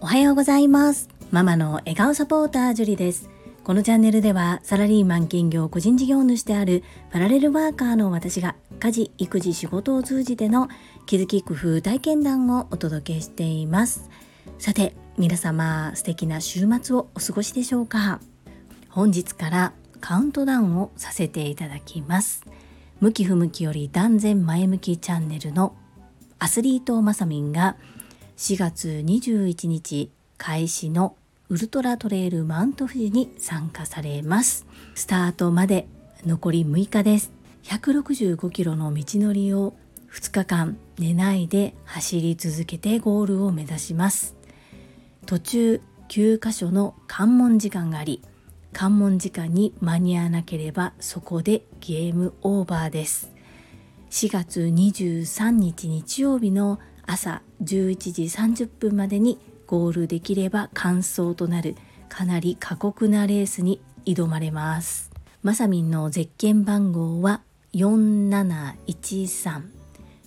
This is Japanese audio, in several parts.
おはようございます。ママの笑顔サポータージュリです。このチャンネルではサラリーマン兼業個人事業主であるパラレルワーカーの私が家事育児仕事を通じての気づき工夫体験談をお届けしています。さて皆様素敵な週末をお過ごしでしょうか？本日からカウントダウンをさせていただきます。向き不向きより断然前向きチャンネルのアスリートまさみんが4月21日開始のウルトラトレイルマウント富士に参加されます。スタートまで残り6日です。165キロの道のりを2日間寝ないで走り続けてゴールを目指します。途中9箇所の関門時間があり関門時間に間に合わなければそこでゲームオーバーです。4月23日日曜日の朝11時30分までにゴールできれば完走となるかなり過酷なレースに挑まれます。まさみんのゼッケン番号は4713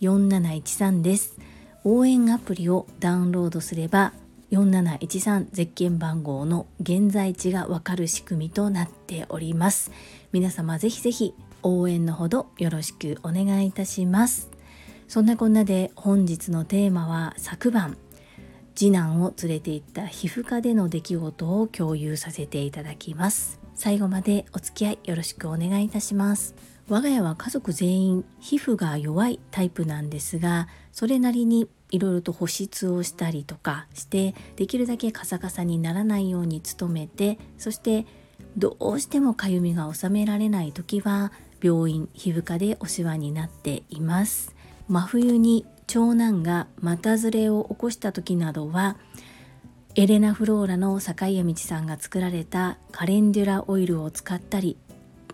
4713です。応援アプリをダウンロードすれば4713ゼッケン番号の現在地がわかる仕組みとなっております。皆様ぜひぜひ応援のほどよろしくお願いいたします。そんなこんなで本日のテーマは昨晩次男を連れて行った皮膚科での出来事を共有させていただきます。最後までお付き合いよろしくお願いいたします。我が家は家族全員皮膚が弱いタイプなんですがそれなりにいろいろと保湿をしたりとかしてできるだけカサカサにならないように努めてそしてどうしてもかゆみが収められない時は病院皮膚科でお世話になっています。真冬に長男が股ずれを起こした時などはエレナフローラの坂井谷道さんが作られたカレンデュラオイルを使ったり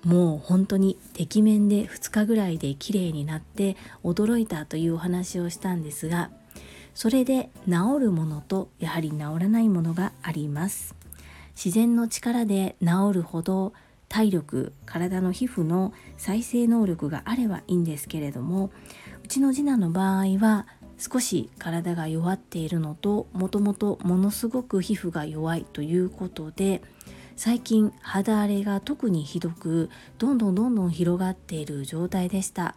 もう本当にてきめんで2日ぐらいで綺麗になって驚いたというお話をしたんですがそれで治るものとやはり治らないものがあります。自然の力で治るほど体力体の皮膚の再生能力があればいいんですけれどもうちの次男の場合は少し体が弱っているのともともとものすごく皮膚が弱いということで最近肌荒れが特にひどくどんどんどんどん広がっている状態でした。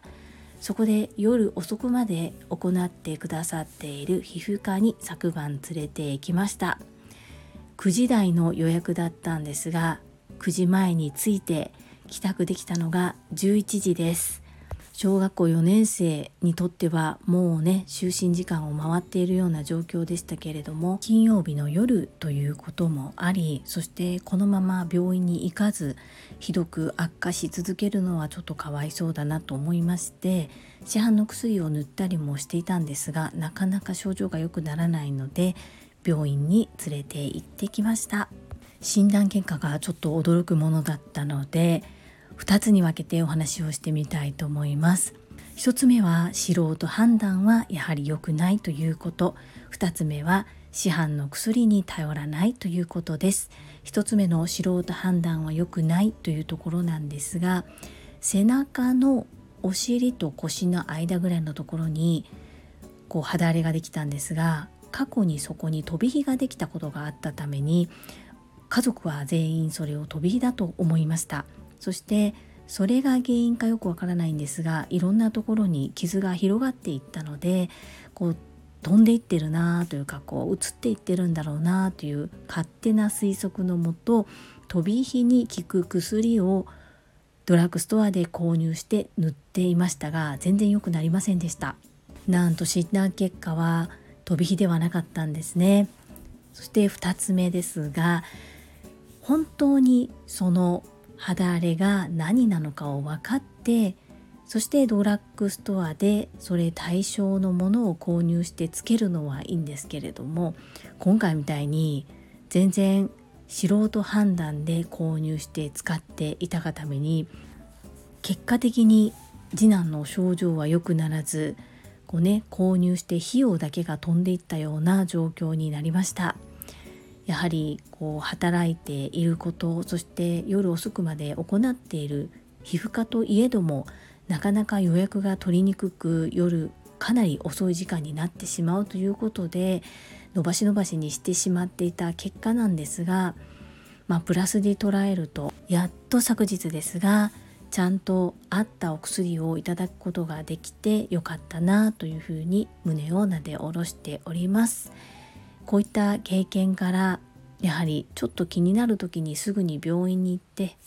そこで夜遅くまで行ってくださっている皮膚科に昨晩連れて行きました。9時台の予約だったんですが9時前に着いて帰宅できたのが11時です。小学校4年生にとってはもうね就寝時間を回っているような状況でしたけれども金曜日の夜ということもありそしてこのまま病院に行かずひどく悪化し続けるのはちょっとかわいそうだなと思いまして市販の薬を塗ったりもしていたんですがなかなか症状が良くならないので病院に連れて行ってきました。診断結果がちょっと驚くものだったので2つに分けてお話をしてみたいと思います。1つ目は素人判断はやはり良くないということ。2つ目は市販の薬に頼らないということです。1つ目の素人判断は良くないというところなんですが背中のお尻と腰の間ぐらいのところにこう肌荒れができたんですが過去にそこに飛び火ができたことがあったために家族は全員それを飛び火だと思いました。そしてそれが原因かよくわからないんですがいろんなところに傷が広がっていったのでこう飛んでいってるなというかこう移っていってるんだろうなという勝手な推測のもと飛び火に効く薬をドラッグストアで購入して塗っていましたが全然良くなりませんでした。なんと診断結果は飛び火ではなかったんですね。そして2つ目ですが本当にその肌荒れが何なのかを分かってそしてドラッグストアでそれ対象のものを購入してつけるのはいいんですけれども今回みたいに全然素人判断で購入して使っていたがために結果的に次男の症状は良くならずこう、ね、購入して費用だけが飛んでいったような状況になりました。やはりこう働いていることそして夜遅くまで行っている皮膚科といえどもなかなか予約が取りにくく夜かなり遅い時間になってしまうということで伸ばし伸ばしにしてしまっていた結果なんですが、まあ、プラスで捉えるとやっと昨日ですがちゃんと合ったお薬をいただくことができてよかったなというふうに胸をなで下ろしております。こういった経験からやはりちょっと気になる時にすぐに病院に行って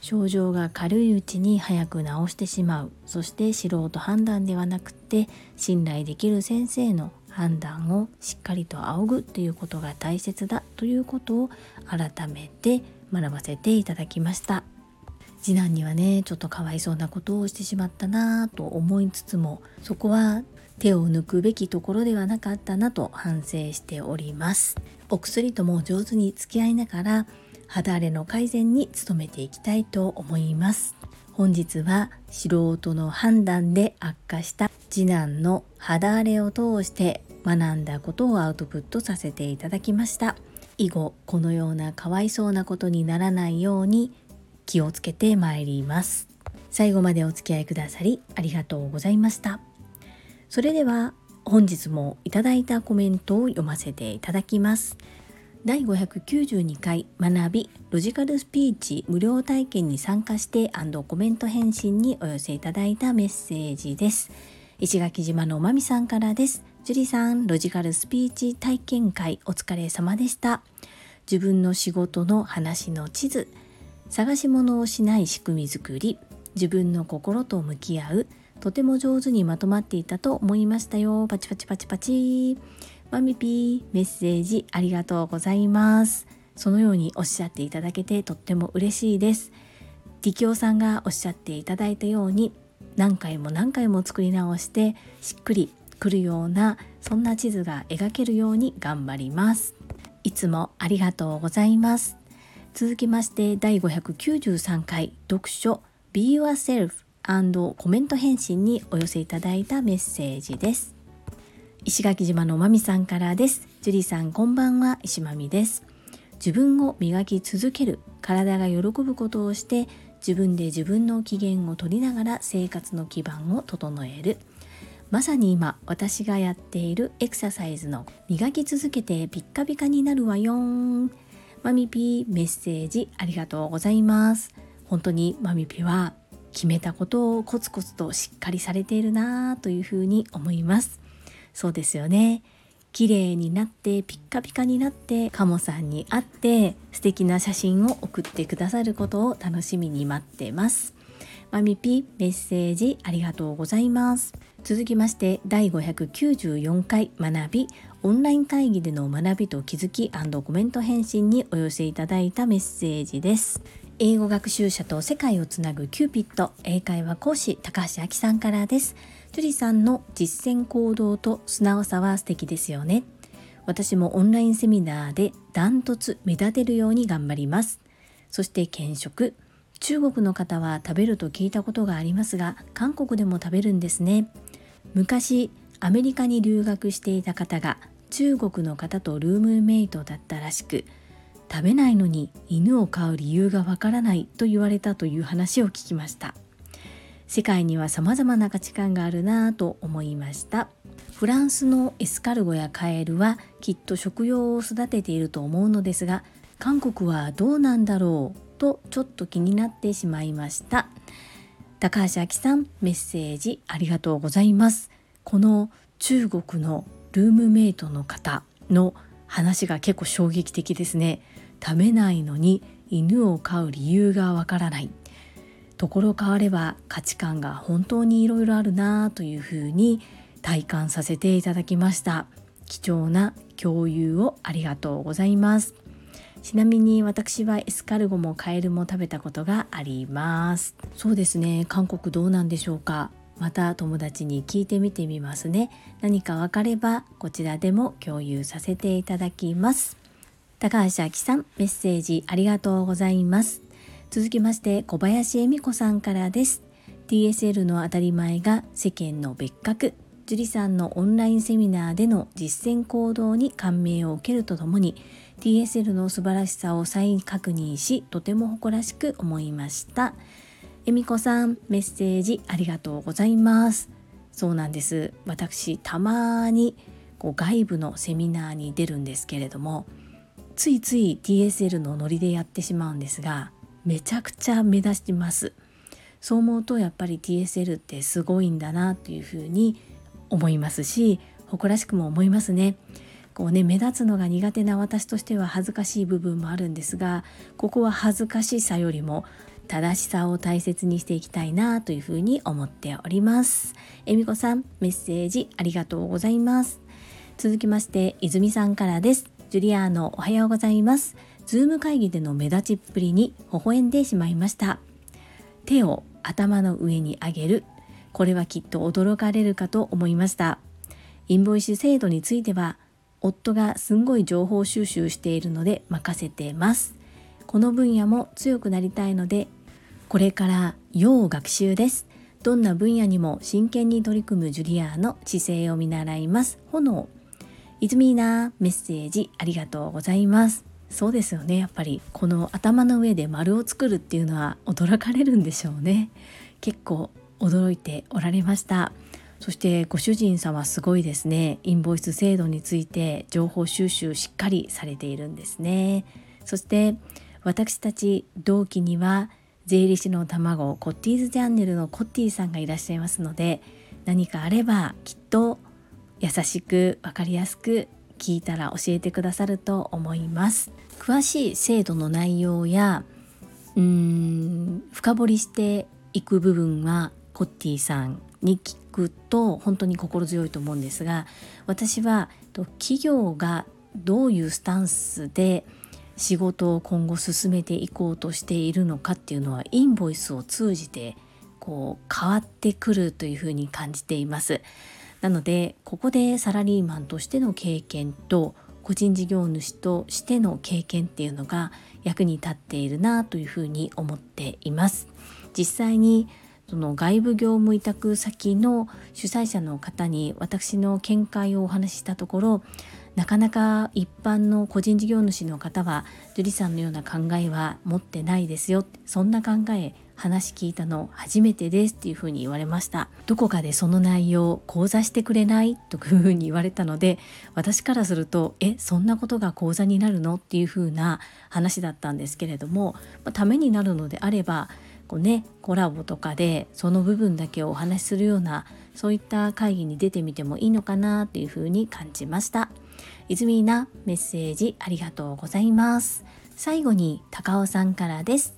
症状が軽いうちに早く治してしまう。そして素人判断ではなくて信頼できる先生の判断をしっかりと仰ぐということが大切だということを改めて学ばせていただきました。次男にはねちょっとかわいそうなことをしてしまったなぁと思いつつもそこは手を抜くべきところではなかったなと反省しております。お薬とも上手に付き合いながら肌荒れの改善に努めていきたいと思います。本日は素人の判断で悪化した次男の肌荒れを通して学んだことをアウトプットさせていただきました。以後このようなかわいそうなことにならないように気をつけてまいります。最後までお付き合いくださりありがとうございました。それでは本日もいただいたコメントを読ませていただきます。第592回学びロジカルスピーチ無料体験に参加してコメント返信にお寄せいただいたメッセージです。石垣島のまみさんからです。樹里さんロジカルスピーチ体験会お疲れ様でした。自分の仕事の話の地図探し物をしない仕組み作り自分の心と向き合うとても上手にまとまっていたと思いましたよ。パチパチパチパチ。マミピーメッセージありがとうございます。そのようにおっしゃっていただけてとっても嬉しいです。リキョウさんがおっしゃっていただいたように何回も何回も作り直してしっくりくるようなそんな地図が描けるように頑張ります。いつもありがとうございます。続きまして第593回読書。Be Yourself コメント返信にお寄せいただいたメッセージです石垣島のまみさんからです。樹里さんこんばんは、石まみです。自分を磨き続ける、体が喜ぶことをして、自分で自分の機嫌を取りながら生活の基盤を整える。まさに今私がやっているエクササイズの磨き続けてピッカピカになるわよん。マミピーメッセージありがとうございます。本当にマミピは決めたことをコツコツとしっかりされているなぁというふうに思います。そうですよね。綺麗になってピッカピカになってカモさんに会って素敵な写真を送ってくださることを楽しみに待ってます。マミピメッセージありがとうございます。続きまして第594回学び。オンライン会議での学びと気づきコメント返信にお寄せいただいたメッセージです。英語学習者と世界をつなぐキューピット英会話講師高橋明さんからです。樹里さんの実践行動と素直さは素敵ですよね。私もオンラインセミナーでダントツ目立てるように頑張ります。そして検食中国の方は食べると聞いたことがありますが韓国でも食べるんですね。昔アメリカに留学していた方が中国の方とルームメイトだったらしく食べないのに犬を飼う理由がわからないと言われたという話を聞きました。世界には様々な価値観があるなぁと思いました。フランスのエスカルゴやカエルはきっと食用を育てていると思うのですが韓国はどうなんだろうとちょっと気になってしまいました。高橋明さんメッセージありがとうございます。この中国のルームメイトの方の話が結構衝撃的ですね。食べないのに犬を飼う理由がわからない。ところ変われば価値観が本当にいろいろあるなというふうに体感させていただきました。貴重な共有をありがとうございます。ちなみに私はエスカルゴもカエルも食べたことがあります。そうですね。韓国どうなんでしょうか。また友達に聞いてみてみますね。何か分かればこちらでも共有させていただきます。高橋明さんメッセージありがとうございます。続きまして小林恵美子さんからです。TSL の当たり前が世間の別格。樹里さんのオンラインセミナーでの実践行動に感銘を受けるとともに TSL の素晴らしさを再確認しとても誇らしく思いました。恵美子さんメッセージありがとうございます。そうなんです。私たまにこう外部のセミナーに出るんですけれどもついつい TSL のノリでやってしまうんですがめちゃくちゃ目立ちます。そう思うとやっぱり TSL ってすごいんだなというふうに思いますし誇らしくも思いますね。こうね目立つのが苦手な私としては恥ずかしい部分もあるんですがここは恥ずかしさよりも正しさを大切にしていきたいなというふうに思っております。えみこさんメッセージありがとうございます。続きまして泉さんからです。ジュリアーノおはようございます。 Zoom 会議での目立ちっぷりに微笑んでしまいました。手を頭の上に上げる。これはきっと驚かれるかと思いました。インボイス制度については夫がすんごい情報収集しているので任せてます。この分野も強くなりたいのでこれから要学習です。どんな分野にも真剣に取り組むジュリアーの姿勢を見習います。炎いずみーなメッセージありがとうございます。そうですよね。やっぱりこの頭の上で丸を作るっていうのは驚かれるんでしょうね。結構驚いておられました。そしてご主人様すごいですね。インボイス制度について情報収集しっかりされているんですね。そして私たち同期には税理士の卵コッティーズチャンネルのコッティさんがいらっしゃいますので何かあればきっと優しく分かりやすく聞いたら教えてくださると思います詳しい制度の内容やうーん深掘りしていく部分はコッティさんに聞くと本当に心強いと思うんですが私は企業がどういうスタンスで仕事を今後進めていこうとしているのかっていうのはインボイスを通じてこう変わってくるというふうに感じています。なのでここでサラリーマンとしての経験と個人事業主としての経験っていうのが役に立っているなというふうに思っています。実際にその外部業務委託先の主催者の方に私の見解をお話ししたところなかなか一般の個人事業主の方は樹里さんのような考えは持ってないですよそんな考え話聞いたの初めてですっていうふうに言われました。どこかでその内容講座してくれない？というふうに言われたので私からするとえそんなことが講座になるの？っていうふうな話だったんですけれども、まあ、ためになるのであればこうねコラボとかでその部分だけをお話しするようなそういった会議に出てみてもいいのかなというふうに感じました。泉なメッセージありがとうございます。最後に高尾さんからです。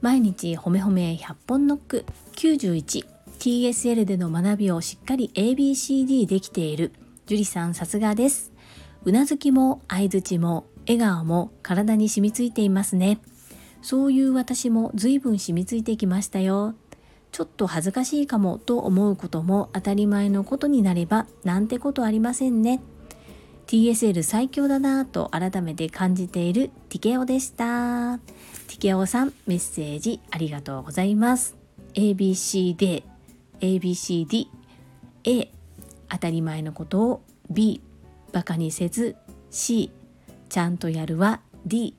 毎日ほめほめ100本ノック。91TSL での学びをしっかり ABCD できている。樹里さんさすがです。うなずきも相づちも笑顔も体に染みついていますね。そういう私も随分染みついてきましたよ。ちょっと恥ずかしいかもと思うことも当たり前のことになればなんてことありませんね。TSL 最強だなぁと改めて感じているティケオでした。ティケオさんメッセージありがとうございます。ABCD ABCD A 当たり前のことを B バカにせず C ちゃんとやるは D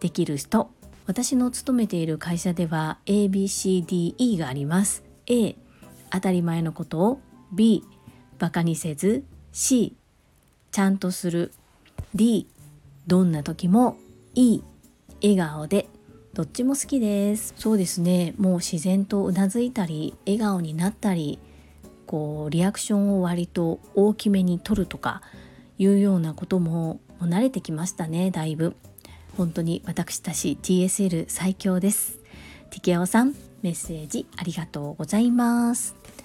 できる人私の勤めている会社では ABCDE があります A 当たり前のことを B バカにせず C ちゃんとする。D どんな時も E 笑顔で。どっちも好きです。そうですね。もう自然とうなずいたり笑顔になったりこうリアクションを割と大きめに取るとかいうようなことももう慣れてきましたねだいぶ。本当に私たち TSL 最強です。ティケオさんメッセージありがとうございます。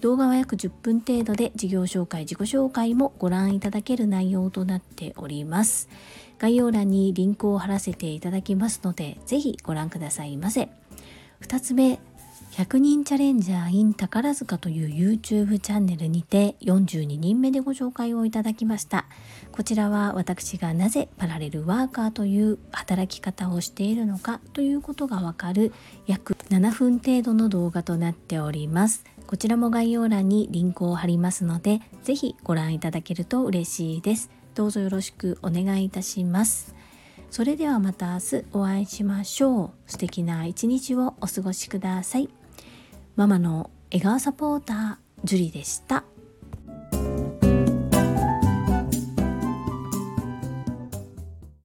動画は約10分程度で事業紹介自己紹介もご覧いただける内容となっております。概要欄にリンクを貼らせていただきますのでぜひご覧くださいませ。2つ目100人チャレンジャー in 宝塚という YouTube チャンネルにて42人目でご紹介をいただきました。こちらは私がなぜパラレルワーカーという働き方をしているのかということがわかる約7分程度の動画となっております。こちらも概要欄にリンクを貼りますのでぜひご覧いただけると嬉しいです。どうぞよろしくお願いいたします。それではまた明日お会いしましょう。素敵な一日をお過ごしください。ママの笑顔サポータージュリでした。